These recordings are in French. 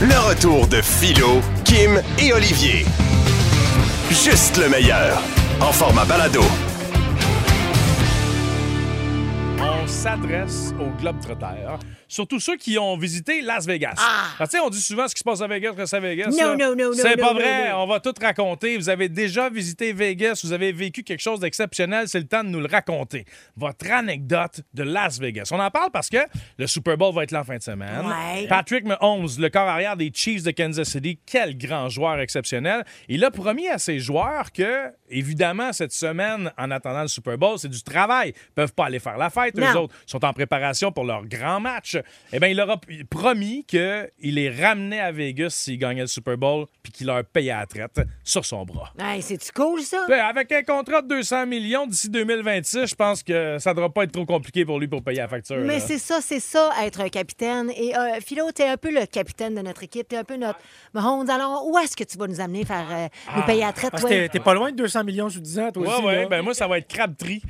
Le retour de Philo, Kim et Olivier. Juste le meilleur. En format balado. On s'adresse aux Globetrotters, surtout ceux qui ont visité Las Vegas. Ah, tu sais, on dit souvent ce qui se passe à Vegas reste à Vegas. Non, non, non, non, C'est pas vrai. On va tout raconter. Vous avez déjà visité Vegas, vous avez vécu quelque chose d'exceptionnel. C'est le temps de nous le raconter. Votre anecdote de Las Vegas. On en parle parce que le Super Bowl va être là en fin de semaine. Ouais. Patrick Mahomes, le corps arrière des Chiefs de Kansas City, quel grand joueur exceptionnel. Il a promis à ses joueurs que, évidemment, cette semaine, en attendant le Super Bowl, c'est du travail. Ils peuvent pas aller faire la fête, eux Non. autres sont en préparation pour leur grand match. Eh bien, il leur a promis qu'il les ramenait à Vegas s'ils gagnaient le Super Bowl puis qu'il leur payait à la traite sur son bras. Hey, c'est-tu cool, ça? Ben, avec un contrat de 200 millions d'ici 2026, je pense que ça ne devra pas être trop compliqué pour lui pour payer la facture. Mais là. c'est ça, c'est ça, être un capitaine. Et euh, Philo, t'es un peu le capitaine de notre équipe, t'es un peu notre Mahomes. Alors, où est-ce que tu vas nous amener faire euh, nous payer à la traite, Parce toi? que t'es- pas loin de 200 millions sur 10 ans, toi Ouais, aussi. ouais, là. ben moi, ça va être Crabtree.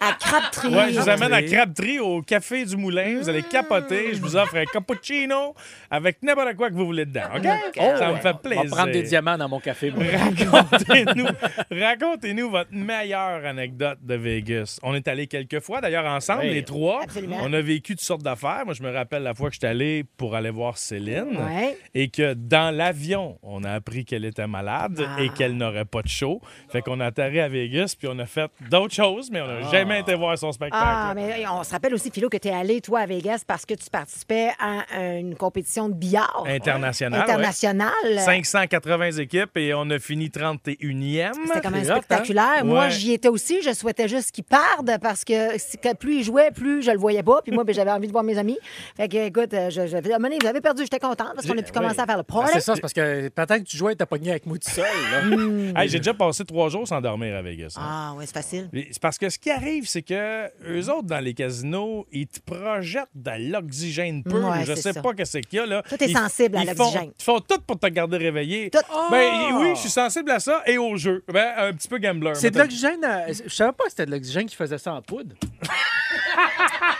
À Crabtree. Ouais, je vous amène à Crabtree. Au Café du Moulin. Vous allez capoter. Je vous offre un cappuccino avec n'importe quoi que vous voulez dedans. OK? ça me fait On plaisir. va prendre des diamants dans mon café. Racontez-nous, racontez-nous votre meilleure anecdote de Vegas. On est allé quelques fois, d'ailleurs, ensemble, Oui. les trois. Absolument. On a vécu toutes sortes d'affaires. Moi, je me rappelle la fois que j'étais allé pour aller voir Céline Ouais. et que dans l'avion, on a appris qu'elle était malade Ah. et qu'elle n'aurait pas de show. Fait qu'on a atterri à Vegas puis on a fait d'autres choses, mais on n'a jamais été voir son spectacle. Ah, mais on se rappelle aussi, Philo, que tu es allé, toi, à Vegas parce que tu participais à une compétition de billard. International, ouais. Internationale. 580 équipes et on a fini 31e. C'était quand même hein? spectaculaire. Moi, Ouais. j'y étais aussi. Je souhaitais juste qu'il perde parce que plus il jouait, plus je le voyais pas. Puis moi, ben, j'avais envie de voir mes amis. Fait que, écoute, euh, je, je, vous avez perdu. J'étais contente parce qu'on a pu commencer à faire le Ben, party. c'est ça, c'est parce que peut-être que tu jouais et t'as pogné avec moi tout seul. là. Hey, J'ai déjà passé trois jours sans dormir à Vegas. hein. Ah, oui, c'est facile. C'est parce que ce qui arrive, c'est que eux autres, dans les casinos, ils te projettent de l'oxygène pur. Ouais, je c'est sais ça. pas qu'est-ce qu'il y a. Là. Tout est Ils- sensible à l'oxygène. Ils font tout pour te garder réveillé. Tout. Ben, oui, je suis sensible à ça et au jeu. Ben, un petit peu gambler. C'est de l'oxygène. euh, Je savais pas que c'était de l'oxygène qui faisait ça en poudre.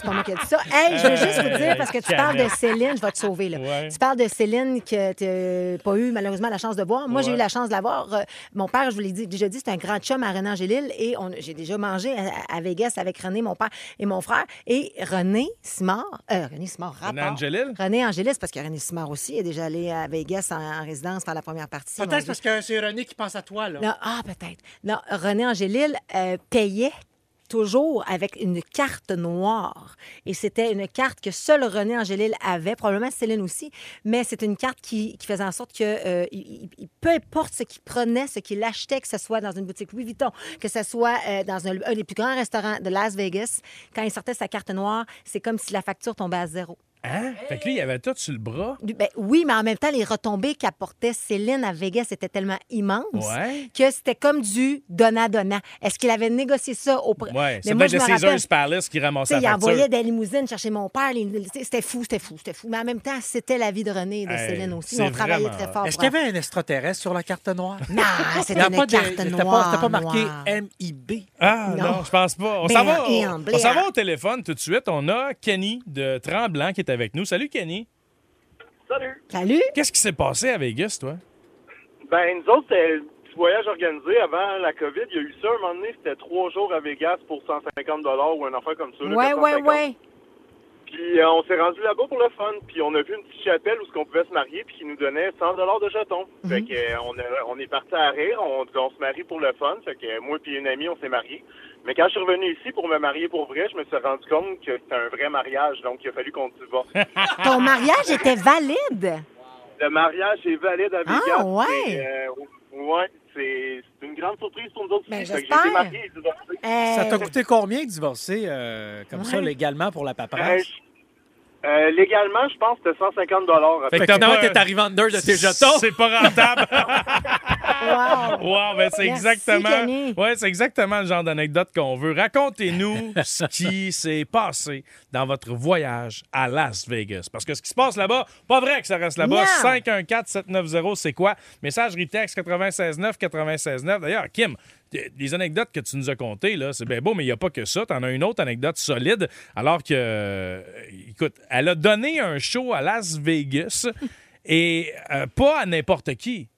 C'est pas moi qui ai dit ça. Hey, je veux juste vous dire, parce que tu parles de Céline, je vais te sauver. Là. Ouais. Tu parles de Céline que tu n'as pas eu malheureusement la chance de voir. Moi, j'ai eu la chance de la voir. Euh, mon père, je vous l'ai dit- déjà dit, c'est un grand chum à René Angélil et on- j'ai déjà mangé à, à Vegas avec René, mon père et mon frère. Et René Simard, euh, René Simard, René rapport. Angélil? René Angélis, parce que René Simard aussi est déjà allé à Vegas en, en résidence faire la première partie. Peut-être parce que c'est René qui pense à toi. Là. non, ah, peut-être. Non, René Angélil euh, payait toujours avec une carte noire. Et c'était une carte que seul René Angélil avait, probablement Céline aussi, mais c'est une carte qui, qui faisait en sorte que euh, peu importe ce qu'il prenait, ce qu'il achetait, que ce soit dans une boutique Louis Vuitton, que ce soit euh, dans un, un des plus grands restaurants de Las Vegas, quand il sortait sa carte noire, c'est comme si la facture tombait à zéro. Hein? Fait que lui, il avait tout sur le bras. Ben, oui, mais en même temps, les retombées qu'apportait Céline à Vegas étaient tellement immenses Ouais. que c'était comme du donnant-donnant. Est-ce qu'il avait négocié ça au prix? Ouais, c'est peut-être le Caesars Palace qui ramassait Il la facture. envoyait des limousines chercher mon père. les- C'était fou, c'était fou, c'était fou. Mais en même temps, c'était la vie de René et de Hey, Céline aussi. On travaillait vraiment très fort. Est-ce qu'il y avait un extraterrestre sur la carte noire? Non, Il c'était une pas de- carte pas- noire. C'était pas marqué. MIB. Ah non, Non. je pense pas. On Ben, s'en va, on, on s'en va au téléphone tout de suite. On a Kenny de Tremblant qui est avec nous. Salut Kenny. Salut. Salut. Qu'est-ce qui s'est passé à Vegas, toi? Ben, nous autres, c'était un petit voyage organisé avant la COVID. Il y a eu ça un moment donné, c'était trois jours à Vegas pour 150 ou un affaire comme ça. là, Ouais, ouais, 450. ouais. Puis euh, on s'est rendu là-bas pour le fun. Puis on a vu une petite chapelle où ce qu'on pouvait se marier puis qui nous donnait 100 de jetons. Fait que euh, on, a- on est parti à rire. On, on se marie pour le fun. Fait que euh, moi puis une amie, on s'est mariés. Mais quand je suis revenu ici pour me marier pour vrai, je me suis rendu compte que c'était un vrai mariage. Donc il a fallu qu'on divorce. Ton mariage était valide? Le mariage est valide à Vegas. Ah, ouais. Euh, ouais, c'est c'est une grande surprise pour nous autres. Ben, aussi. Fait que j'espère. J'ai été marié et divorcé. Euh, Ça t'a coûté combien de divorcer euh, comme ça légalement pour la Euh, paperasse? je- Euh, légalement, je pense que c'était 150 Fait que Fait que t'as finalement, pas- t'es arrivé en deux de tes jetons. C'est pas rentable. Wow. Wow, ben c'est exactement. Ouais, c'est exactement le genre d'anecdote qu'on veut. Racontez-nous ce qui s'est passé dans votre voyage à Las Vegas. Parce que ce qui se passe là-bas, pas vrai que ça reste là-bas. Non. 514-790, c'est quoi? Messagerie texte 969 969. D'ailleurs, Kim, les anecdotes que tu nous as contées, là, c'est bien beau, mais il n'y a pas que ça. Tu en as une autre anecdote solide. Alors que, euh, écoute, elle a donné un show à Las Vegas et euh, pas à n'importe qui,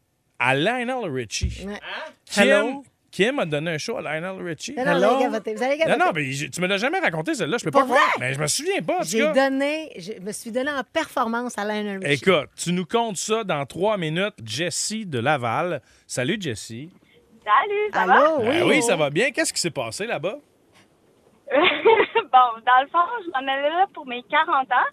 à Lionel Richie. Ouais. Kim, Hello? Kim a donné un show à Lionel Richie. Non, non, vous allez gavoter, vous allez Non, gavoter. non, mais je- tu me l'as jamais raconté, celle-là. Je peux Pas pas vrai? croire. Mais je me souviens pas, en tout J'ai cas. donné, je me suis donné en performance à Lionel Richie. Écoute, tu nous comptes ça dans trois minutes. Jessie de Laval. Salut, Jessie. Salut, ça va? Allô, oui. Ah oui, ça va bien. Qu'est-ce qui s'est passé là-bas? bon, dans le fond, je m'en allais là pour mes 40 ans.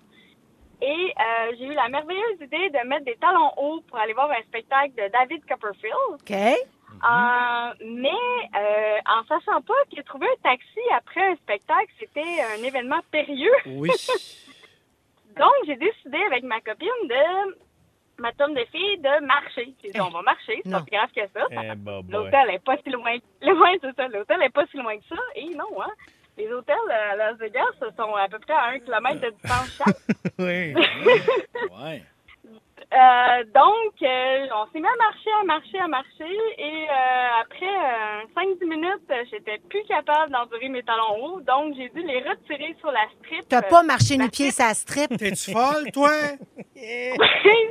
Et euh, j'ai eu la merveilleuse idée de mettre des talons hauts pour aller voir un spectacle de David Copperfield. OK. Euh, mais euh, en sachant pas que trouver un taxi après un spectacle, c'était un événement périlleux. Oui. Donc, j'ai décidé avec ma copine de ma tombe de fille de marcher. J'ai dit, on va marcher, c'est Non. pas plus grave que ça. Eh, bah. L'hôtel est pas si loin. Loin, c'est ça. L'hôtel est pas si loin que ça. Et non, hein. Les hôtels à Las Vegas sont à peu près à un kilomètre de distance chaque. Oui. Ouais. Euh, donc, euh, on s'est mis à marcher, à marcher, à marcher. Et euh, après 5-10 minutes, euh, j'étais plus capable d'endurer mes talons hauts. Donc, j'ai dû les retirer sur la strip. T'as pas marché la nu pied sa strip? T'es-tu folle, toi?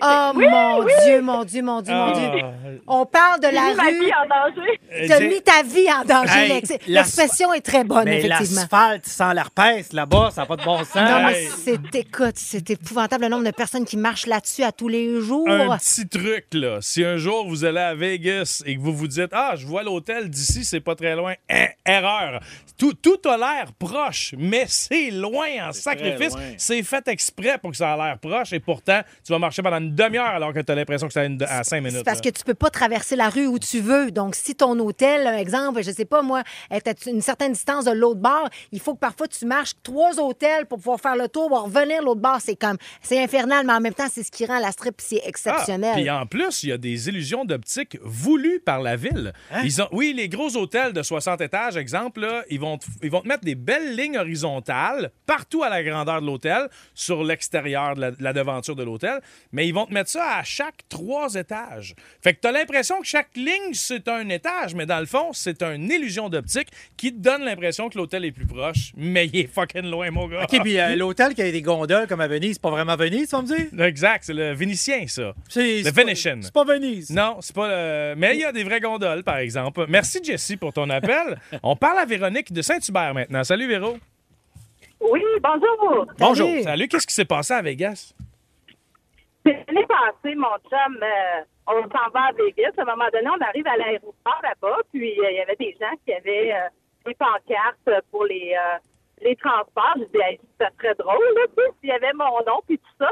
Oh mon Dieu, mon Dieu, mon Dieu, mon Dieu. Ah, On parle de la mis ma vie rue. en danger. T'as mis ta vie en danger. Hey, Lex. la- L'expression est très bonne, Mais effectivement. l'asphalte sans l'herpès là-bas, ça n'a pas de bon sens. Non, mais Hey. c'est, écoute, c'est épouvantable le nombre de personnes qui marchent là-dessus à tous les jours. Un petit truc, là. Si un jour vous allez à Vegas et que vous vous dites Ah, je vois l'hôtel d'ici, c'est pas très loin. Hein, erreur. Tout, tout a l'air proche, mais c'est loin en sacrifice. C'est fait exprès pour que ça a l'air proche et pourtant, tu vas marcher pendant une demi-heure alors que tu as l'impression que c'est à, cinq minutes. C'est parce là. que tu peux pas traverser la rue où tu veux. Donc, si ton hôtel, par exemple, je sais pas moi, est à une certaine distance de l'autre bord, il faut que parfois tu marches trois hôtels pour pouvoir faire le tour, pour revenir l'autre bord. C'est comme, c'est infernal, mais en même temps, c'est ce qui rend la strip si Ah, exceptionnelle. Puis en plus, il y a des illusions d'optique voulues par la ville. Hein? Ils ont, oui, les gros hôtels de 60 étages, exemple, là, ils, vont te, ils vont te mettre des belles lignes horizontales partout à la grandeur de l'hôtel, sur l'extérieur de la, de la devanture de l'hôtel, mais ils vont te mettre ça à chaque trois étages. Fait que tu as l'impression que chaque ligne, c'est un étage, mais dans le fond, c'est une illusion d'optique qui te donne l'impression que l'hôtel est plus proche, mais il est fucking loin, mon gars. OK, puis euh, l'hôtel qui a des gondoles comme à Venise, c'est pas vraiment Venise, tu vas me dire? Exact, c'est le Vénitien, ça. C'est Le pas- Venetian. C'est pas Venise. Non, c'est pas. le- Mais il y a des vraies gondoles, par exemple. Merci, Jessie, pour ton appel. On parle à Véronique de Saint-Hubert maintenant. Salut, Véro. Oui, bonjour. Bonjour. Salut. Salut. Qu'est-ce qui s'est passé à Vegas? L'année passée, mon chum, euh, on s'en va à Vegas. À un moment donné, on arrive à l'aéroport là-bas, puis euh, il y avait des gens qui avaient euh, des pancartes pour les, euh, les transports. Je dis, hey, ça serait drôle, là, tu sais, s'il y avait mon nom, puis tout ça.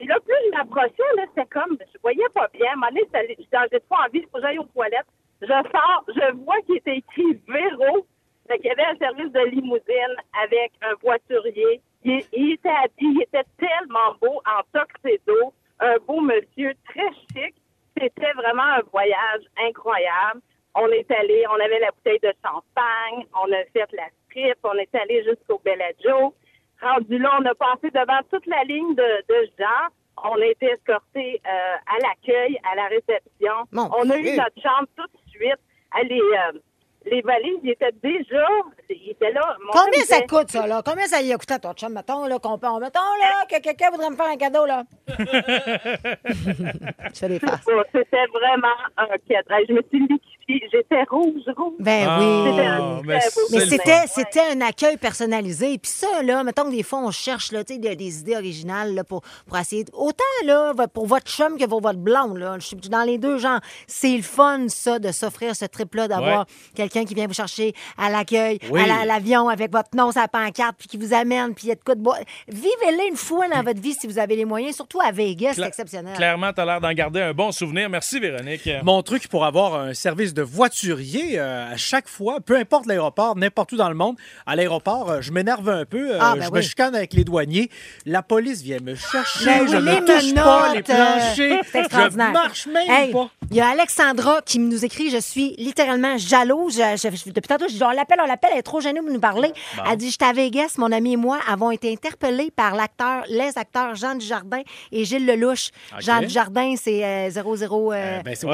Puis là, plus je m'approchais, là, c'était comme, je voyais pas bien. À un moment donné, j'ai trop envie, faut que j'aille aux toilettes. Je sors, je vois qu'il était écrit Véro. Fait qu'il y avait un service de limousine avec un voiturier. Il, il était habillé, il était tellement beau en tuxedo, un beau monsieur très chic. C'était vraiment un voyage incroyable. On est allé, on avait la bouteille de champagne, on a fait la strip, on est allé jusqu'au Bellagio. Rendu là, on a passé devant toute la ligne de, de gens. On a été escortés euh, à l'accueil, à la réception. Mon on a eu notre chambre tout de suite. Ah, Les, euh, les valises, ils étaient déjà, ils étaient là. Mon Combien ça était- coûte, ça, là? Combien ça y a coûté à ton chum, mettons, là, qu'on peut... Mettons, là, que quelqu'un voudrait me faire un cadeau, là. Je C'était vraiment un cadeau. Je me suis J'étais rouge, rouge. Ben Ah, oui. C'était un mais le c'était, c'était un accueil personnalisé. Puis ça, là, mettons que des fois, on cherche là, tu sais, des, des idées originales là, pour, pour essayer. Autant là, pour votre chum que pour votre blonde. Là. Je suis dans les deux genres. C'est le fun, ça, de s'offrir ce trip-là, d'avoir Ouais. quelqu'un qui vient vous chercher à l'accueil, Oui. à la- à l'avion avec votre nom sur la pancarte, puis qui vous amène, puis il y a de quoi de boire. Vivez-les une fois dans votre vie si vous avez les moyens, surtout à Vegas, c'est exceptionnel. Clairement, tu as l'air d'en garder un bon souvenir. Merci, Véronique. Mon truc pour avoir un service de de voiturier euh, à chaque fois, peu importe l'aéroport, n'importe où dans le monde. À l'aéroport, euh, je m'énerve un peu. euh, Ah, ben je me oui. chicane avec les douaniers. La police vient me chercher. Ben oui, je les ne touche pas les planchers. c'est extraordinaire. Je marche même Hey, pas. Il y a Alexandra qui nous écrit Je suis littéralement jalouse. Je- je- depuis tantôt, je dis On l'appelle, on l'appelle, elle est trop gênée de nous parler. Elle dit J'étais à Vegas, mon ami et moi avons été interpellés par l'acteur, les acteurs Jean Dujardin et Gilles Lelouch. OK. Jean Dujardin, c'est euh, 00. euh, ben, c'est ouais,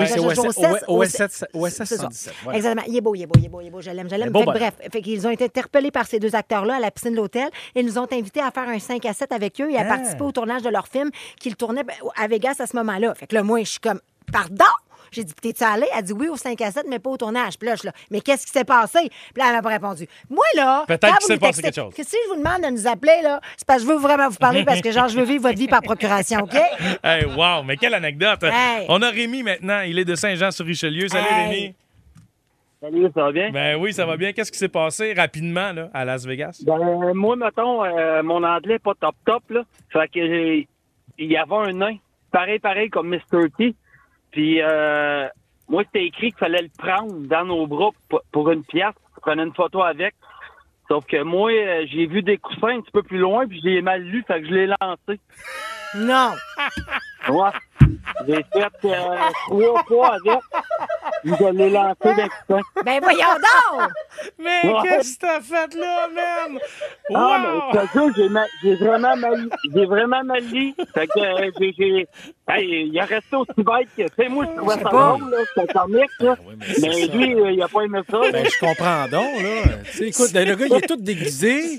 oui, c'est Jojo OSS, Cess, OSS, OSS c'est ça. 117, voilà. Exactement. Il est beau, il est beau, il est beau, il est beau. Je l'aime, je l'aime. Fait que bref, fait qu'ils ont été interpellés par ces deux acteurs-là à la piscine de l'hôtel et nous ont invités à faire un 5 à 7 avec eux et à participer au tournage de leur film qu'ils tournaient ben, à Vegas à ce moment-là. Fait que là, moi, je suis comme, pardon? J'ai dit, t'es-tu allé? Elle dit oui au 5 à 7, mais pas au tournage. Puis là, je suis là, mais qu'est-ce qui s'est passé? Puis là, elle m'a pas répondu. Moi, là. Peut-être qu'il vous s'est me passé quelque chose. que si je vous demande de nous appeler, là, c'est parce que je veux vraiment vous parler parce que, genre, je veux vivre votre vie par procuration, OK? Hey, wow, mais quelle anecdote. Hey. On a Rémi maintenant. Il est de Saint-Jean-sur-Richelieu. Salut, Hey. Rémi. Salut, ça va bien? Ben oui, ça va bien. Qu'est-ce qui s'est passé rapidement là, à Las Vegas? Ben, moi, mettons, euh, mon anglais est pas top top, là. Fait que j'ai- il y avait un nain, pareil, pareil comme Mr. T. Puis, euh, moi, c'était écrit qu'il fallait le prendre dans nos bras pour- une pièce. Je prenais une photo avec. Sauf que moi, euh, j'ai vu des coussins un petit peu plus loin, puis je l'ai mal lu, fait que je l'ai lancé. Non. Ouais. J'ai fait euh, trois fois avec, je l'ai lancé coussin. Ben voyons donc! Mais Ouais. qu'est-ce que t'as fait là, man? Ah, mais Wow! je te jure, j'ai, ma- j'ai vraiment mal, j'ai vraiment mal lu. Fait que, euh, j'ai, j'ai, hey, il a resté aussi bête que, tu sais, moi, je trouvais ça pas. drôle, là, c'était comique, là. mais lui, euh, il a pas aimé ça. Ben, je comprends donc, là. Tu sais, écoute, le gars, il est tout déguisé.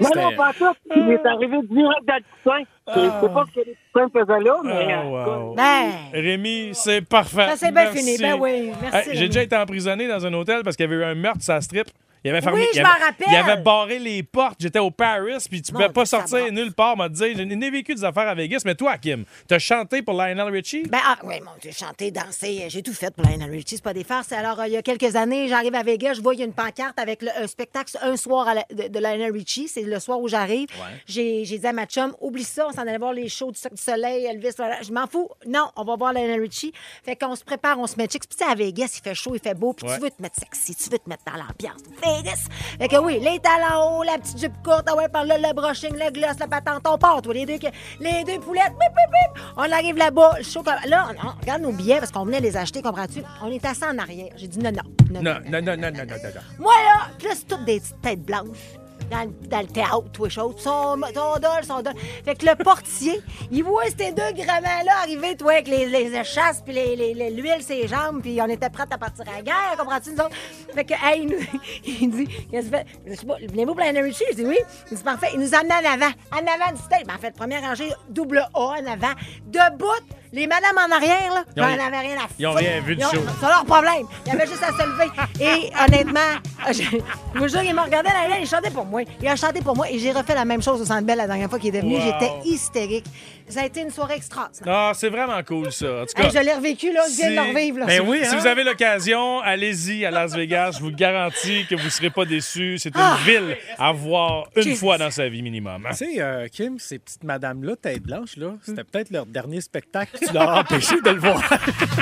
non, non, pas tout. Il est arrivé direct dans le coussin. Je sais pas ce que les coussins faisaient là, mais, Ah, wow. Ben. Rémi, c'est parfait. Ça, c'est bien fini. Ben oui, merci, Hey, J'ai déjà été emprisonné dans un hôtel parce qu'il y avait eu un meurtre sur la strip. Il avait fermé. Oui, il je avait- m'en rappelle. Il avait barré les portes. J'étais au Paris, puis tu Mon pouvais pas sortir nulle part. M'a dit, j'ai vécu des affaires à Vegas. Mais toi, Kim, t'as chanté pour Lionel Richie? Ben, ah, oui, mon Dieu, chanter, danser, euh, j'ai tout fait pour Lionel Richie, c'est pas des farces. Alors, euh, il y a quelques années, j'arrive à Vegas, je vois, il y a une pancarte avec le, un spectacle un soir à la- de, de Lionel Richie. C'est le soir où j'arrive. J'ai j'ai dit à ma chum, oublie ça, on s'en allait voir les shows du Cirque du Soleil, Elvis, je m'en fous. Non, on va voir Lionel Richie. Fait qu'on se prépare, on se met chic. Puis, tu sais, à Vegas, il fait chaud, il fait beau, puis Ouais. tu veux te mettre sexy, tu veux te mettre dans l'ambiance. Vegas! Fait que oui, les talons hauts, la petite jupe courte, ah ouais, par là, le brushing, le gloss, la patente, on part, toi, les deux, les deux poulettes, bip, bip, bip. On arrive là-bas, le show comme- Là, on, on regarde nos billets parce qu'on venait les acheter, comprends-tu? On est assis en arrière. J'ai dit non, non. Non, Non, non, non, non, non, non, non. non. Moi, là, c'est toutes des petites têtes blanches. Dans, le- théâtre, tout les choses. Son, son dol, son dol. Fait que le portier, il voit ces deux gramins-là arriver, toi, avec les, les échasses, puis les, les- l'huile, ses jambes, puis on était prêts à partir à la guerre, comprends-tu, nous autres? Fait que, hey, il, nous- il dit, qu'est-ce que tu fais? Je sais pas, venez-vous pour Richie? Je dis oui. Il dit, parfait. Il nous emmène en avant, en avant du stage. Ben, en fait, première rangée, double A en avant. Debout, les madames en arrière, là, Ils ont- j'en avais rien à foutre. ils ont rien vu du Ils ont- show. c'est leur problème. Il y avait juste à se lever. Et honnêtement, je, je vous jure, il m'a regardé là, là, il chantait pour moi. Il a chanté pour moi et j'ai refait la même chose au Centre Bell la dernière fois qu'il est venu. Wow. J'étais hystérique. Ça a été une soirée extraordinaire. Ah, c'est vraiment cool, ça. En tout cas, Hey, je l'ai revécu, là. Je viens de le revivre. Là. Ben oui, si hein? vous avez l'occasion, allez-y à Las Vegas. Je vous garantis que vous ne serez pas déçus. C'est une Ah! ville à voir une Jesus. fois dans sa vie minimum. hein? Tu sais, euh, Kim, ces petites madames-là, tête blanche, là, c'était peut-être leur dernier spectacle. Tu leur as empêché de le voir.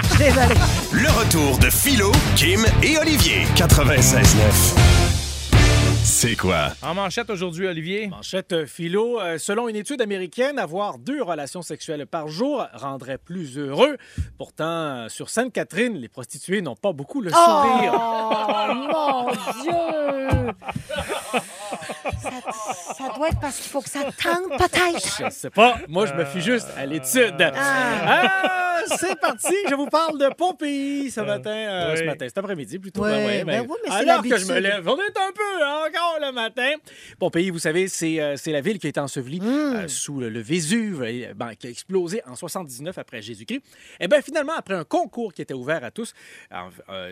Je suis désolée. Le retour de Philo, Kim et Olivier. 96.9. C'est quoi? En manchette aujourd'hui, Olivier? Manchette euh, philo. euh, selon une étude américaine, avoir deux relations sexuelles par jour rendrait plus heureux. Pourtant, euh, sur Sainte-Catherine, les prostituées n'ont pas beaucoup le sourire. Oh, mon Dieu! Ça, ça doit être parce qu'il faut que ça tente, peut-être. Je sais pas. Moi, je me fie juste à l'étude. Ah, c'est parti. Je vous parle de Pompéi ce matin. euh, oui. Ce matin, cet après-midi plutôt. Ouais, Ben ouais, ben oui, mais c'est alors que je me lève, on est un peu hein, encore le matin. Pompéi, vous savez, c'est euh, c'est la ville qui a été ensevelie Hmm. euh, sous le, le Vésuve, euh, ben, qui a explosé en 79 après Jésus-Christ. Et bien finalement, après un concours qui était ouvert à tous,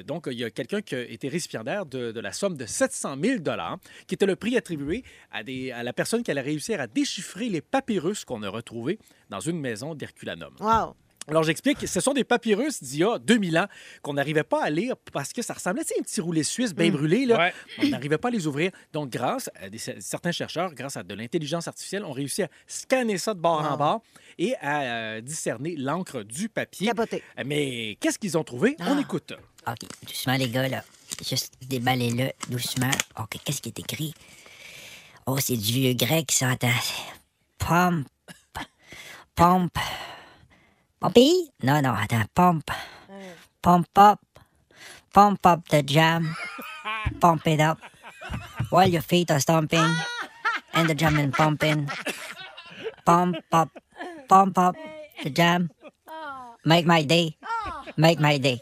donc il y a quelqu'un qui a été récipiendaire de, de la somme de 700 000 qui était le prix attribué à, des, à la personne qui allait réussir à déchiffrer les papyrus qu'on a retrouvés dans une maison d'Herculanum. Wow. Alors, j'explique. Ce sont des papyrus d'il y a 2000 ans qu'on n'arrivait pas à lire parce que ça ressemblait à un petit roulet suisse bien brûlé. Là. Ouais. On n'arrivait pas à les ouvrir. Donc, grâce à des- certains chercheurs, grâce à de l'intelligence artificielle, ont réussi à scanner ça de bord en bord et à euh, discerner l'encre du papier. Capoté. Mais qu'est-ce qu'ils ont trouvé? On écoute. OK, doucement, les gars, là. Juste déballez-le doucement. OK, qu'est-ce qui est écrit? Oh, c'est du vieux grec, ça. Pompe. Pompe. Non, non, attends. Pompe. Pump Pump up. Pump up the jam. Pump it up. While your feet are stomping. And the jam is pumping. Pump up. Pump up the jam. Make my day. Oh. Make my day.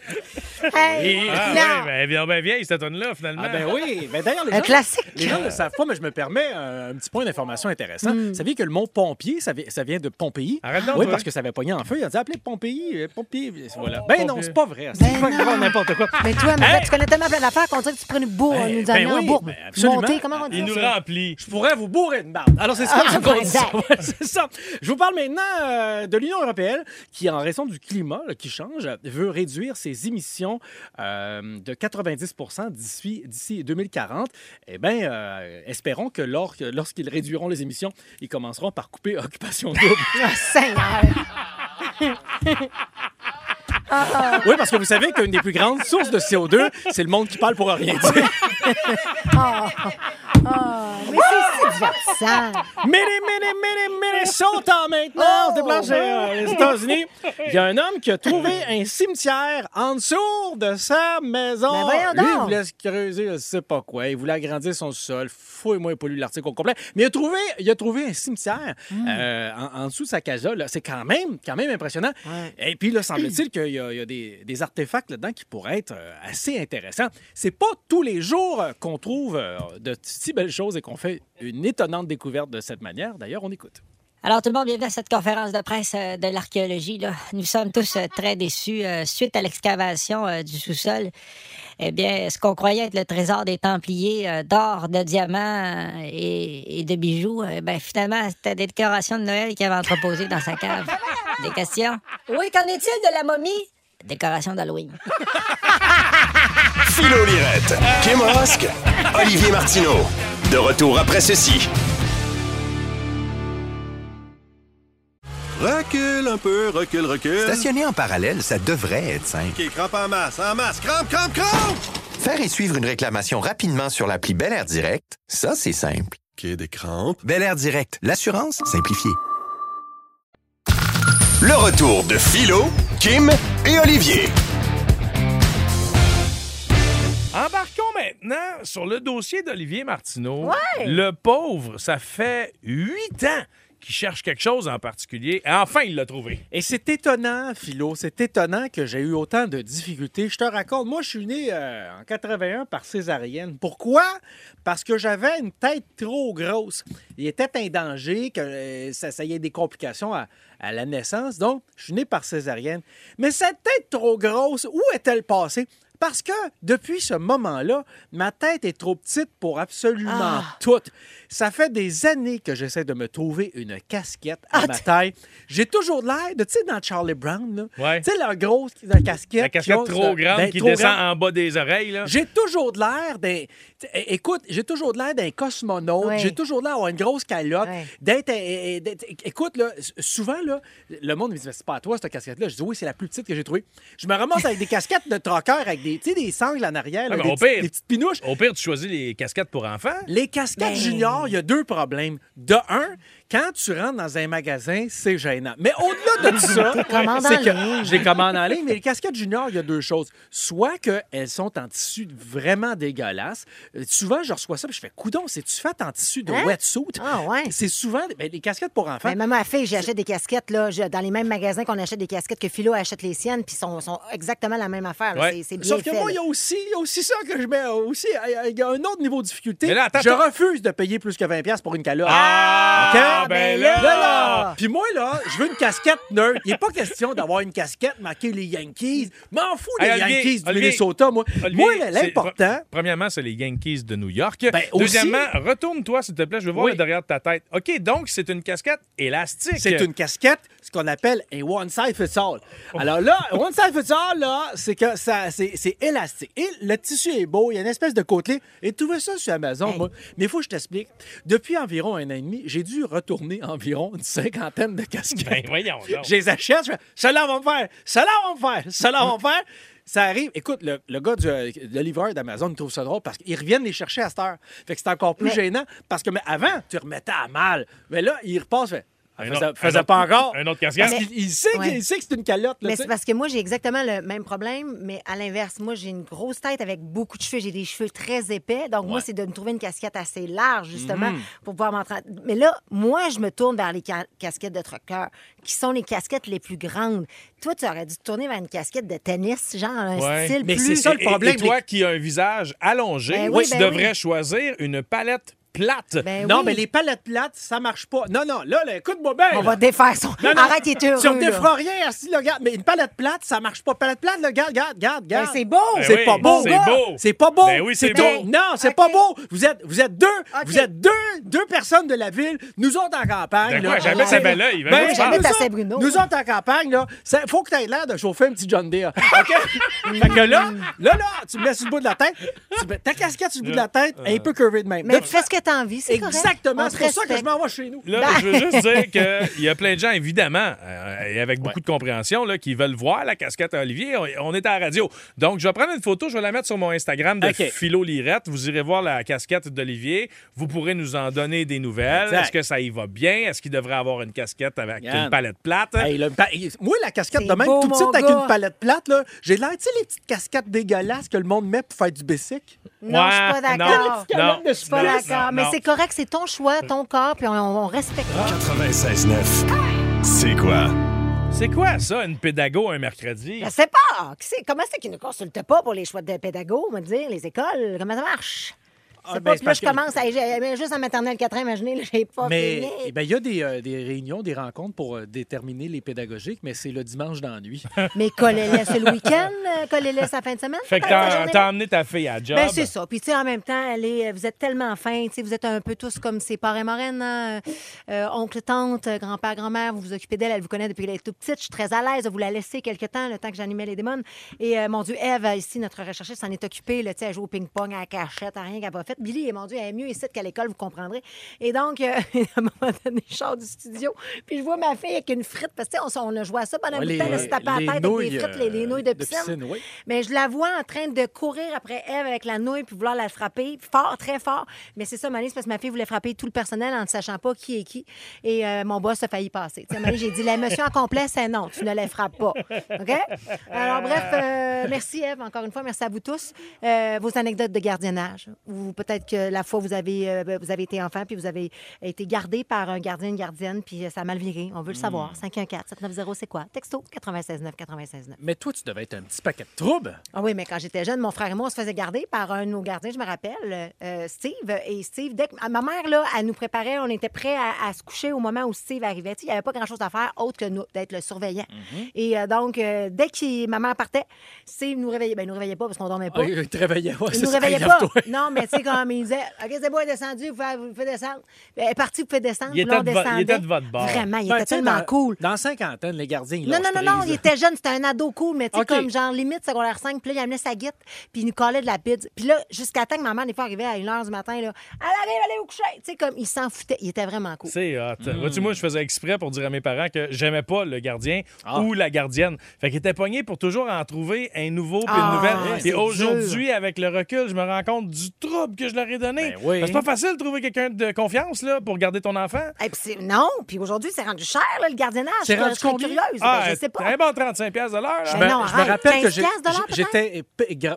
Hey, Ah, non. ouais, ben, bien, ben vieille, cette tonne-là, finalement. Ah ben oui, mais d'ailleurs, les Un gens, classique. les gens ne le savent pas, mais je me permets un, un petit point d'information intéressant. Hmm. Vous saviez que le mot Pompier, ça, vi- ça vient de Pompéi? Arrête donc, Oui, toi. parce que ça avait pogné en feu. Il a dit appelez Pompéi, euh, Pompéi. Voilà. Ben non, Pompéi. c'est pas vrai. C'est Ben pas non. n'importe quoi. Mais toi, mais Hey! tu connais tellement plein d'affaires qu'on dirait que tu prenais bourre, Ben, nous ben amener en oui, bourbe. ben absolument. Monter, comment on dit Il nous ça? remplit. Je pourrais vous bourrer une barbe. Alors, c'est ça Ah, qu'on dit ça. exact. Ouais, c'est ça. Je vous parle maintenant euh, de l'Union européenne qui, en raison du climat là, qui change, veut réduire ses émissions euh, de 90 d'ici d'ici 2040. Eh bien, euh, espérons que lors- lorsqu'ils réduiront les émissions, ils commenceront par couper occupation double. Ah, Seigneur! oui, parce que vous savez qu'une des plus grandes sources de CO2, c'est le monde qui parle pour rien dire. Ah, ah, mais c'est divertissant. Mini, mini, mini, Minnesota maintenant. On se déplace chez, euh, les États-Unis. Il y a un homme qui a trouvé un cimetière en dessous de sa maison. Ben voyons Lui, il voulait se creuser, je sais pas quoi. Il voulait agrandir son sol. Fouille-moi pas lu l'article au complet. Mais il a trouvé, il a trouvé un cimetière Hmm. euh, en, en dessous de sa casa. là. C'est quand même, quand même impressionnant. Et puis, là, semble-t-il qu'il y a, y a des, des artefacts là-dedans qui pourraient être euh, assez intéressants. C'est pas tous les jours euh, qu'on trouve euh, de si belles choses et qu'on fait une étonnante découverte de cette manière. D'ailleurs, on écoute. Alors, tout le monde, bienvenue à cette conférence de presse euh, de l'archéologie. Nous sommes tous euh, très déçus euh, suite à l'excavation du sous-sol. Eh bien, ce qu'on croyait être le trésor des Templiers d'or, de diamants et, de bijoux, euh, ben, finalement, c'était des décorations de Noël qu'il avait entreposées dans sa cave. Des questions? Oui, qu'en est-il de la momie? Décoration d'Halloween. Philo Lirette, Kim Rosk, Olivier Martineau. De retour après ceci. Recule un peu, recule, recule. Stationner en parallèle, ça devrait être simple. OK, crampe en masse, en masse, crampe, crampe, crampe! Faire et suivre une réclamation rapidement sur l'appli Bel Air Direct, ça, c'est simple. OK, des crampes. Bel Air Direct, l'assurance simplifiée. Le retour de Philo, Kim et Olivier. Embarquons maintenant sur le dossier d'Olivier Martineau. Ouais. Le pauvre, ça fait huit ans qu'il cherche quelque chose en particulier. Et enfin, il l'a trouvé. Et c'est étonnant, Philo, c'est étonnant que j'ai eu autant de difficultés. Je te raconte, moi, je suis né euh, en 81 par césarienne. Pourquoi? Parce que j'avais une tête trop grosse. Il était un danger que euh, ça, ça y ait des complications à, à la naissance. Donc, je suis né par césarienne. Mais cette tête trop grosse, où est-elle passée? Parce que depuis ce moment-là, ma tête est trop petite pour absolument Ah. tout. Ça fait des années que j'essaie de me trouver une casquette à Ah, ma taille. J'ai toujours l'air de, tu sais, dans Charlie Brown, là. Ouais. Tu sais, la grosse la casquette. La casquette qui trop grande ben, qui trop descend grande. en bas des oreilles. J'ai toujours de l'air d'un. Écoute, j'ai toujours de l'air d'un cosmonaute. Ouais. J'ai toujours de l'air d'avoir une grosse calotte. Ouais. D'être. d'être- Écoute, là, souvent, là, le monde me dit C'est pas à toi, cette casquette-là. Je dis Oui, c'est la plus petite que j'ai trouvée. Je me ramasse avec des casquettes de troqueur avec des, tu sais, des sangles en arrière, là, Ah, mais des, au petites- pire. des petites pinouches. Au pire, tu choisis les casquettes pour enfants. Les casquettes Ben- juniors, il y a deux problèmes. De un, quand tu rentres dans un magasin, c'est gênant. Mais au-delà de ça, commandes en c'est que je les commande en ligne. Mais les casquettes juniors, il y a deux choses. Soit qu'elles sont en tissu vraiment dégueulasse. Euh, Souvent, je reçois ça puis je fais coudon, c'est-tu fait en tissu de Hein? wetsuit? Ah, ouais. C'est souvent ben, les casquettes pour enfants. Ben, même à fille, j'achète des casquettes là, je- dans les mêmes magasins qu'on achète des casquettes que Philo achète les siennes, puis sont, sont exactement la même affaire. là. Ouais. C'est- C'est bien Sauf que fait, moi, il y là. a aussi, il y a aussi ça que je mets aussi. Il y a un autre niveau de difficulté. Mais là, attends, je attends. refuse de payer plus que 20$ pour une calotte. Ah, OK? Ben ben là! Là, là. Puis moi, là, je veux une casquette neutre. Il n'est pas question d'avoir une casquette marquée les Yankees. M'en fous des Hey, Yankees du Olivier, Minnesota, moi. Olivier, moi, l'important... pre- Premièrement, c'est les Yankees de New York. Ben, Deuxièmement, retourne-toi, s'il te plaît. Je veux voir Oui. le derrière de ta tête. OK, donc, c'est une casquette élastique. C'est une casquette qu'on appelle un one size fits all. Alors là, one size fits all, là, c'est que ça, c'est c'est élastique. Et le tissu est beau, il y a une espèce de côtelé. Et tu vois ça sur Amazon, moi. Mais il faut que je t'explique. Depuis environ un an et demi, j'ai dû retourner environ une cinquantaine de casquettes. Ben, voyons donc. Je les achète, je fais, ceux-là vont me faire, ceux-là vont me faire, ceux-là vont me faire. Ça arrive. Écoute, le, le gars du euh, le livreur d'Amazon trouve ça drôle parce qu'ils reviennent les chercher à cette heure. Fait que c'est encore plus gênant parce que mais avant, tu remettais à mal. Mais là, il repasse, fait. Un faisait, autre- faisait un pas autre- encore. un autre casquette. Il sait, que- Ouais. il sait que c'est une calotte. Là, Mais c'est parce que moi, j'ai exactement le même problème, mais à l'inverse. Moi, j'ai une grosse tête avec beaucoup de cheveux. J'ai des cheveux très épais. Donc, moi, c'est de me trouver une casquette assez large, justement, Mhm. pour pouvoir m'entraîner. Mais là, moi, je me tourne vers les ca- casquettes de trucker, qui sont les casquettes les plus grandes. Toi, tu aurais dû te tourner vers une casquette de tennis, genre un Ouais. style Mais plus... c'est ça, le Et- problème, Et, toi qui as un visage allongé, Ben oui, tu ben devrais oui. choisir une palette plate. Ben non, oui. mais les palettes plates, ça marche pas. Non, non, là, là, écoute-moi bien. On là. va défaire son... Non, non, Arrête, il est heureux, Tu ne là. déferas rien, assis, là, regarde. Mais une palette plate, ça marche pas. Palette plate, là, regarde, regarde, regarde, Ben, c'est beau! Ben C'est oui, pas beau. c'est gars. beau. C'est pas beau. Ben oui, c'est beau. Non, c'est pas beau. Vous êtes, vous êtes deux. Vous êtes deux, deux personnes de la ville. Nous autres en campagne. Quoi? on J'habite à. Ben Ben, oui, nous j'habite à autres- Saint-Bruno. Nous autres en campagne, là, il faut que tu aies l'air de chauffer un petit John Deere. OK? fait que là, là, là, tu me mets sur le bout de la tête. Tu mets ta casquette sur le bout de la tête, un peu curvée de même. Mais tu fais ce que tu as envie, c'est correct. Exactement. C'est pour ça que je m'en vais chez nous. Là, je veux juste dire qu'il y a plein de gens, évidemment, euh, et avec beaucoup de compréhension, là, qui veulent voir la casquette à Olivier. On, on est à la radio. Donc, je vais prendre une photo, je vais la mettre sur mon Instagram de. Philo Lirette. Vous irez voir la casquette d'Olivier. Vous pourrez nous en donner des nouvelles. Exact. Est-ce que ça y va bien? Est-ce qu'il devrait avoir une casquette avec Yann. une palette plate? Hey, moi, la casquette C'est de même, beau, tout de suite avec gars. une palette plate, là, j'ai l'air, tu sais, les petites casquettes dégueulasses que le monde met pour faire du basic. Non, je suis pas d'accord. non, non, Je suis pas non, d'accord. Mais c'est correct, c'est ton choix, ton corps, puis on, on respecte. 96.9. C'est quoi? C'est quoi ça, une pédago un mercredi? Je sais pas. Qui c'est- Comment c'est qu'ils ne consultent pas pour les choix de pédagogues, on va dire, les écoles? Comment ça marche? Ah, C'est ben, pas que là, je que- commence à. Juste en maternelle 4 ans, imaginez, j'ai pas Mais fini. eh ben, il y a des, euh, des réunions, des rencontres pour euh, déterminer les pédagogiques, mais c'est le dimanche d'ennui. Mais collez-les le week-end, euh, collez-les sa fin de semaine. Fait que la t'as emmené ta fille à job. Ben, c'est ça. Puis, tu sais, en même temps, elle est, vous êtes tellement fins. Tu sais, vous êtes un peu tous comme ses parents et marraines, hein? Euh, oncle, tante, grand-père, grand-mère. Vous vous occupez d'elle. Elle vous connaît depuis qu'elle est toute petite. Je suis très à l'aise de vous la laisser quelque temps, le temps que j'animais les démons. Et, euh, mon Dieu, Eve, ici, notre recherchiste, s'en est occupée. Là, tu sais, elle joue au ping-pong, à la cachette, à rien qu'elle n'a pas fait. Billy, et mon Dieu, elle est mieux ici qu'à l'école, vous comprendrez. Et donc, euh, à un moment donné, je sors du studio. Puis, je vois ma fille avec une frite. Parce que, tu sais, on, on a joué à ça pendant un Ouais, bout de temps, se taper la les tête avec des frites, les, les euh, nouilles de de piscine. piscine, oui. Mais je la vois en train de courir après Eve avec la nouille puis vouloir la frapper fort, très fort. Mais c'est ça, Mané, c'est parce que ma fille voulait frapper tout le personnel en ne sachant pas qui est qui. Et euh, mon boss a failli passer. J'ai dit, la motion en complet, c'est non, tu ne les frappes pas. OK? Alors, bref, euh, merci Eve, encore une fois. Merci à vous tous. Vos anecdotes de gardiennage. Ou peut-être que la fois, vous avez, euh, vous avez été enfant puis vous avez été gardé par un gardien, une gardienne, puis ça a mal viré. On veut le savoir. 514-790, c'est quoi? Texto 96.9, 96.9. Mais toi, tu devais être un petit paquet de troubles. Ah oui, mais quand j'étais jeune, mon frère et moi, on se faisait garder par un de nos gardiens, je me rappelle, euh, Steve. Et Steve, dès que ma mère, là, elle nous préparait, on était prêts à, à se coucher au moment où Steve arrivait. Il n'y avait pas grand-chose à faire autre que nous- d'être le surveillant. Et euh, donc, euh, dès que ma mère partait, Steve nous réveillait. Ben, il nous réveillait pas parce qu'on dormait pas. Ah, il te réveillait. Ouais, Il c'est nous réveillait pas. Non, mais tu sais, comme il disait, OK, c'est bon, elle est descendu, vous faites, vous faites descendre. Elle est partie, vous faites descendre. Il Puis était on de vo- il était de votre bord. Vraiment, il Ben, était tu sais, tellement dans- cool. Dans cinquantaine, les gardiens, ils Non, non, non, non, prise. il était jeune, c'était un ado cool, mais tu sais, OK. comme genre limite secondaire 5, puis là, il amenait sa guite, puis il nous collait de la pizza. Puis là, jusqu'à temps que maman, des fois, arrivait à 1h du matin, là, elle arrive, allez vous coucher. Tu sais, comme, il s'en foutait, il était vraiment cool. C'est hot. Hmm. Vois-tu, moi, je faisais exprès pour dire à mes parents que j'aimais pas le gardien Ah. ou la gardienne. Fait qu'ils étaient pognés pour toujours en trouver un nouveau puis Ah, une nouvelle. c'est Et aujourd'hui, avec le recul, je me rends compte du trouble que je leur ai donné. Ben oui. C'est pas facile de trouver quelqu'un de confiance là, pour garder ton enfant. Et puis c'est- non, puis aujourd'hui, c'est rendu cher, là, le gardiennage. C'est Je rendu curieuse. Ah, Ben, je sais pas. un bon 35$ piastres de l'heure. là. Je Ben me, je me arrête, rappelle que 15 j'ai- piastres de l'heure, j'ai- j'étais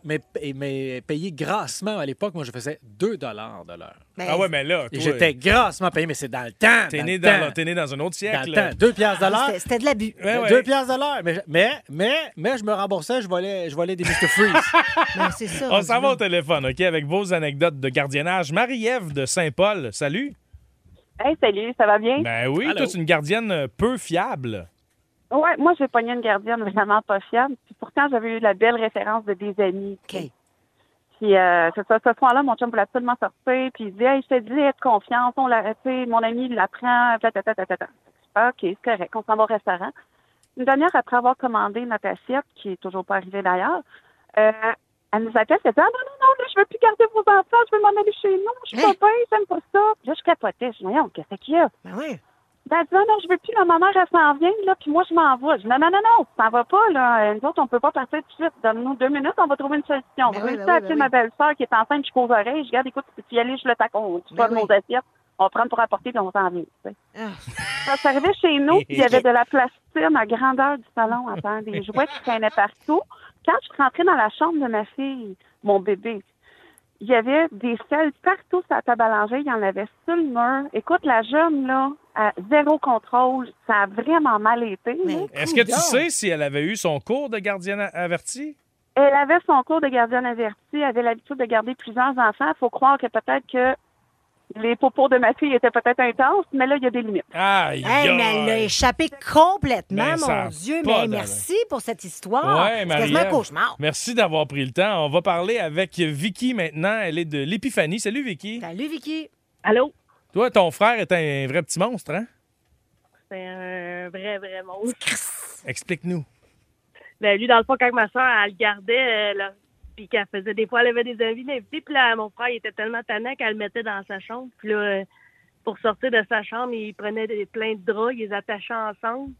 mais, mais payé grassement à l'époque. Moi, je faisais 2 de l'heure. Ben, Ah ouais, mais là, j'étais grassement payé, mais c'est dans le temps. t'es dans né le dans, temps. le- t'es né dans un autre Dans siècle. le là. temps. 2 piastres de ah, l'heure. c'était- de l'abus. Ouais, ouais. 2 piastres de l'heure. Mais, mais, mais, mais je me remboursais, je volais, je volais des Mr. Freeze. Ben, c'est ça. On s'en va au téléphone, OK, avec vos anecdotes de gardiennage. Marie-Ève de Saint-Paul, salut. Hey, salut, ça va bien? Ben oui, Allô? toi, tu es une gardienne euh, peu fiable. Ouais, moi, j'ai pogné une gardienne vraiment pas fiable. Puis pourtant, j'avais eu la belle référence de des amis. OK. Puis euh, ça, ce soir-là, mon chum voulait absolument sortir. Puis il dit, hey, je te dis, aie confiance. On l'a arrêté. Mon ami, il ta. Ah, OK, c'est correct. On s'en va au restaurant. Une demi-heure après avoir commandé notre assiette, qui est toujours pas arrivée d'ailleurs, euh, elle nous appelle, elle dit Ah non, non, non, là, je veux plus garder vos enfants, je veux m'en aller chez nous, je suis pas bien, j'aime pas ça. Là, je capotais. Je dis, voyons, qu'est-ce qu'il y a? Ben oui. Ben, elle dit, non, non, je veux plus, là, ma mère, elle s'en vient, là, puis moi, je m'en vais. Je dis, non, non, non, non, ça va pas, là. Nous autres, on peut pas partir tout de suite. Donne-nous deux minutes, on va trouver une solution. Ben Je oui, vais ben oui, appeler ben ma oui. belle-sœur qui est enceinte jusqu'aux oreilles. Je regarde, écoute, tu y aller, je le tacon. Tu Ben vas oui. nos assiettes, on va prendre pour apporter, puis on s'en vient. tu sais. Ah. C'est arrivé chez nous, puis il y avait de la plastine à grandeur du salon à terre, des jouets qui traînaient partout. Quand je suis rentrée dans la chambre de ma fille, mon bébé, il y avait des selles partout sur la table à langer. Il y en avait sur le mur. Écoute, la jeune, là, à zéro contrôle, ça a vraiment mal été. Est-ce que tu sais si elle avait eu son cours de gardienne avertie? Elle avait son cours de gardienne avertie, elle avait l'habitude de garder plusieurs enfants. Il faut croire que peut-être que les popos de ma fille étaient peut-être intenses, mais là, il y a des limites. Aïe, Hey, mais elle l'a échappé complètement, Ben, mon Dieu. Mais merci pour cette histoire. Ouais, c'est quasiment un cauchemar. Merci d'avoir pris le temps. On va parler avec Vicky maintenant. Elle est de l'Épiphanie. Salut, Vicky. Salut, Vicky. Allô? Toi, ton frère est un vrai petit monstre, hein? C'est un vrai, vrai monstre. Explique-nous. Ben, lui, dans le fond, quand ma soeur, elle le gardait, euh, là, puis qu'elle faisait des fois, elle avait des invités, puis là, mon frère, il était tellement tannant qu'elle le mettait dans sa chambre. Puis là, euh, pour sortir de sa chambre, il prenait des, plein de draps, il les attachait ensemble.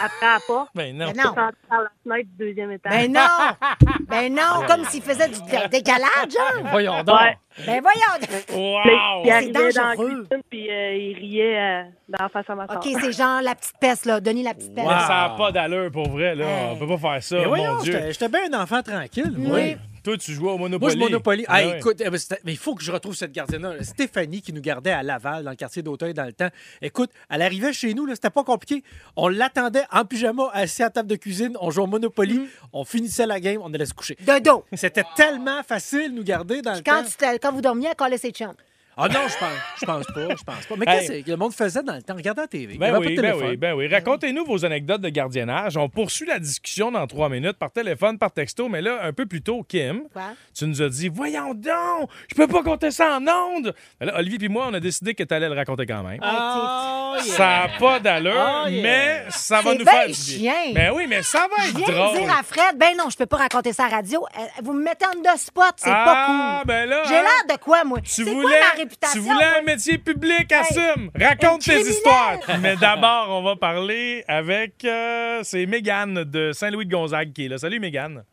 Après la porte. Ben non. Ben par la fenêtre du deuxième étage. Ben non! Ben non, comme s'il faisait du dé- décalage, genre. Voyons donc. Ouais. Ben voyons! Wow! Il C'est arrivait dans la cuisine, puis euh, il riait euh, dans la face à ma soeur. OK, c'est genre la petite peste, là. Denis, la petite peste. Mais ça n'a pas d'allure pour vrai, là. Hey. On peut pas faire ça, Mais mon Dieu. j'étais j'étais bien un enfant tranquille. moi. Oui. Toi, tu jouais au Moi, Monopoly. je Monopoly. Ah ouais. écoute, c'était- mais il faut que je retrouve cette gardienne-là. Stéphanie, qui nous gardait à Laval, dans le quartier d'Auteuil, dans le temps. Écoute, elle arrivait chez nous, c'était pas compliqué. On l'attendait en pyjama, assis à table de cuisine. On jouait au Monopoly. Mm. On finissait la game, on allait se coucher. De dos. C'était tellement facile de nous garder dans le Quand, temps. tu te- quand vous dormiez, elle collait ses chums. Ah non, je pense, je pense pas, je pense pas. Mais Hey. qu'est-ce que le monde faisait dans le temps? Regardez la TV. Il y Ben oui, ben téléphone. oui, ben oui. Racontez-nous vos anecdotes de gardiennage. On poursuit la discussion dans trois minutes par téléphone, par texto. Mais là, un peu plus tôt, Kim, Quoi? tu nous as dit Voyons donc, je peux pas compter ça en ondes. Ben là, Olivier et moi, on a décidé que tu allais le raconter quand même. Oh, yeah. Ça n'a pas d'allure, Oh, yeah. mais ça va nous bien faire du chien. Ben oui, mais ça va Je être viens de drôle. dire à Fred, ben non, je peux pas raconter ça à la radio. Euh, Vous me mettez en deux spots, c'est Ah, pas cool. ben là, J'ai hein? l'air de quoi, moi? Tu quoi voulais, réputation? tu voulais un métier public, assume. Raconte tes histoires. Mais d'abord, on va parler avec euh, c'est Mégane de Saint-Louis de Gonzague qui est là. Salut Mégane.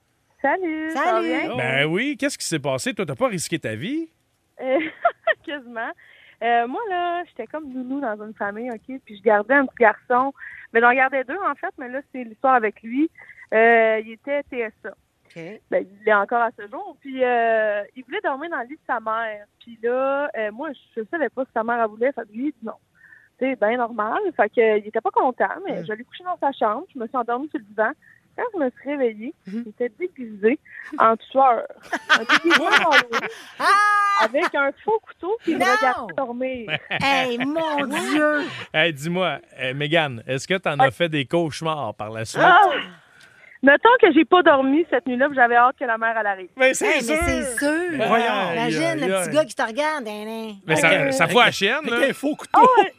Salut, Salut. bien? Ben oui, qu'est-ce qui s'est passé? Toi, t'as pas risqué ta vie? Euh, quasiment. Euh, moi, là, j'étais comme nounou dans une famille, OK? Puis je gardais un petit garçon. Mais j'en gardais deux, en fait, mais là, c'est l'histoire avec lui. Euh, il était TSA. Ben, il l'est encore à ce jour. Puis euh, il voulait dormir dans le lit de sa mère. Puis là, euh, moi, je savais pas si sa mère elle voulait. Fait lui, il dit non. C'est bien normal. Fait que, il était pas content, mais je l'ai couché dans sa chambre. Je me suis endormie sur le divan. Quand je me suis réveillée, il était déguisé en tueur. Un d'Halloween, avec un faux couteau qui me regardait dormir. Hey, mon Dieu! Hey, dis-moi, euh, Mégane, est-ce que t'en as fait des cauchemars par la suite? Ah! Mettons que j'ai pas dormi cette nuit-là, puis j'avais hâte que la mère elle arrive. Mais c'est Hey, mais sûr! c'est sûr! Ben voyons. Imagine Aïe, le petit aïe. gars qui te regarde. hein, hein. Mais ça, ça fout à la chienne, Avec là. un faux couteau. Ah ouais,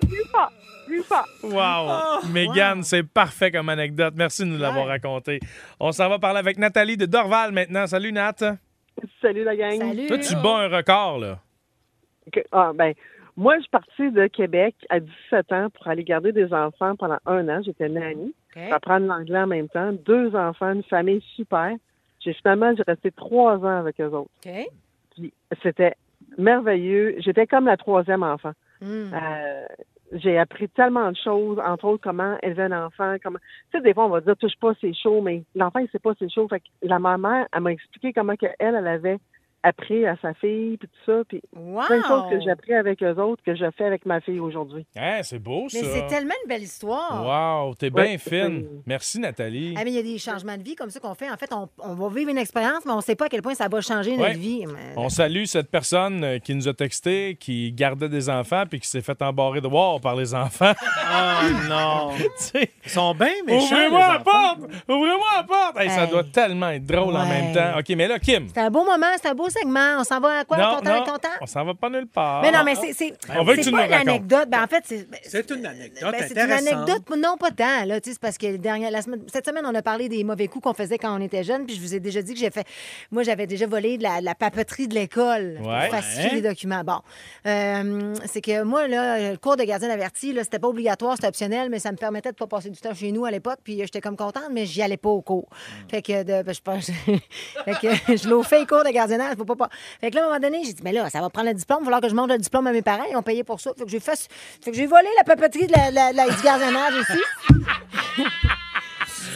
plus fort. Wow! Mégane, c'est parfait comme anecdote. Merci de nous l'avoir raconté. On s'en va parler avec Nathalie de Dorval maintenant. Salut, Nat. Salut la gang. Salut! Toi, tu bats un record, là. Que- Ah, ben, moi, je suis partie de Québec à 17 ans pour aller garder des enfants pendant un an. J'étais nanny. OK. Apprendre l'anglais en même temps. Deux enfants, une famille super. J'ai finalement, j'ai resté trois ans avec eux autres. Puis c'était merveilleux. J'étais comme la troisième enfant. Hmm. Euh, j'ai appris tellement de choses, entre autres comment élever un enfant, comment. Tu sais, des fois on va dire touche pas, c'est chaud, mais l'enfant il sait pas c'est chaud. Fait que la maman, elle m'a expliqué comment que elle, elle avait appris à sa fille puis tout ça, puis Wow! plein de choses que j'ai appris avec eux autres que je fais avec ma fille aujourd'hui. Hein, c'est beau, ça. Mais c'est tellement une belle histoire. Wow, t'es bien Ouais, fine. Merci, Nathalie. Ah, mais il y a des changements de vie comme ça qu'on fait. En fait, on, on va vivre une expérience, mais on ne sait pas à quel point ça va changer notre Ouais. vie. Mais- On salue cette personne euh, qui nous a texté, qui gardait des enfants puis qui s'est fait embarrer de voir par les enfants. Oh non. Ils sont bien méchants. Ouvrez-moi la porte! Ouvrez-moi la porte! Hey, Ça doit tellement être drôle en même temps. OK, mais là, Kim, C'est un beau moment, c'est un beau segment. On s'en va à quoi? non, content, non, content? on s'en va pas nulle part. Mais non, mais c'est c'est On veut que c'est tu pas nous anecdote. Ben, en fait, c'est C'est une anecdote ben, c'est une anecdote, non pas tant. Là, c'est parce que le dernier- la semaine- cette semaine, on a parlé des mauvais coups qu'on faisait quand on était jeune. Puis je vous ai déjà dit que j'ai fait. Moi, j'avais déjà volé de la, la papeterie de l'école Ouais. pour falsifier Ouais. les documents. Bon, Euh, c'est que moi, là, le cours de gardien averti, là, c'était pas obligatoire, c'était optionnel, mais ça me permettait de pas passer du temps chez nous à l'époque. Puis euh, j'étais comme contente, mais j'y allais pas au cours. Fait que, de, ben, je pense, fait que je l'ai fait le cours de gardiennage. Faut pas. Fait que là, à un moment donné, j'ai dit, mais là, ça va prendre le diplôme, il va falloir que je montre le diplôme à mes parents. Ils ont payé pour ça. Fait que j'ai fait, volé la papeterie de la, la- du gardiennage aussi.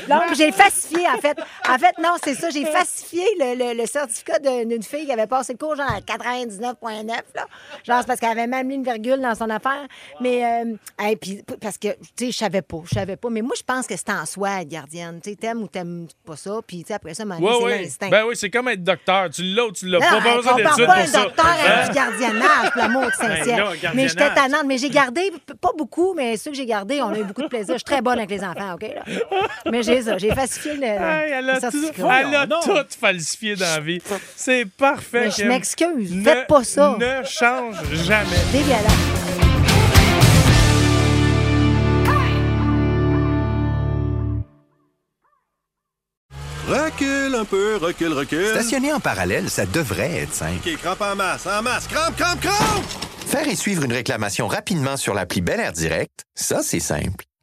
Donc, j'ai falsifié, en fait. En fait, non, c'est ça. J'ai falsifié le, le- le certificat d'une fille qui avait passé le cours, genre à 99,9, là. Genre, c'est parce qu'elle avait même mis une virgule dans son affaire. Mais, euh, hey, puis, parce que, tu sais, je savais pas. Je savais pas. Mais moi, je pense que c'est en soi, être gardienne. Tu sais, t'aimes ou t'aimes pas ça. Puis, tu sais, après ça, donné, c'est l'instinct. Ben oui, c'est comme être docteur. Tu l'as ou tu l'as pas. Pas besoin d'études pas pour un ça. docteur à Hein? du gardiennage, pour l'amour de Saint-Ciel. mais j'étais tannante. Mais j'ai gardé, pas beaucoup, mais ceux que j'ai gardés, on a eu beaucoup de plaisir. Je suis très bonne avec les enfants, OK? là? Mais j'ai ça. J'ai falsifié le, Hey, elle a, le tout, certificat. elle a Non. tout falsifié dans la vie. C'est parfait. Mais je m'excuse. Ne- Faites pas ça. Ne change jamais. Dégueulasse. Recule un peu, recule, recule. Stationner en parallèle, ça devrait être simple. OK, crampe en masse, en masse. Crampe, crampe, crampe! Faire et suivre une réclamation rapidement sur l'appli Bel Air Direct, ça, c'est simple.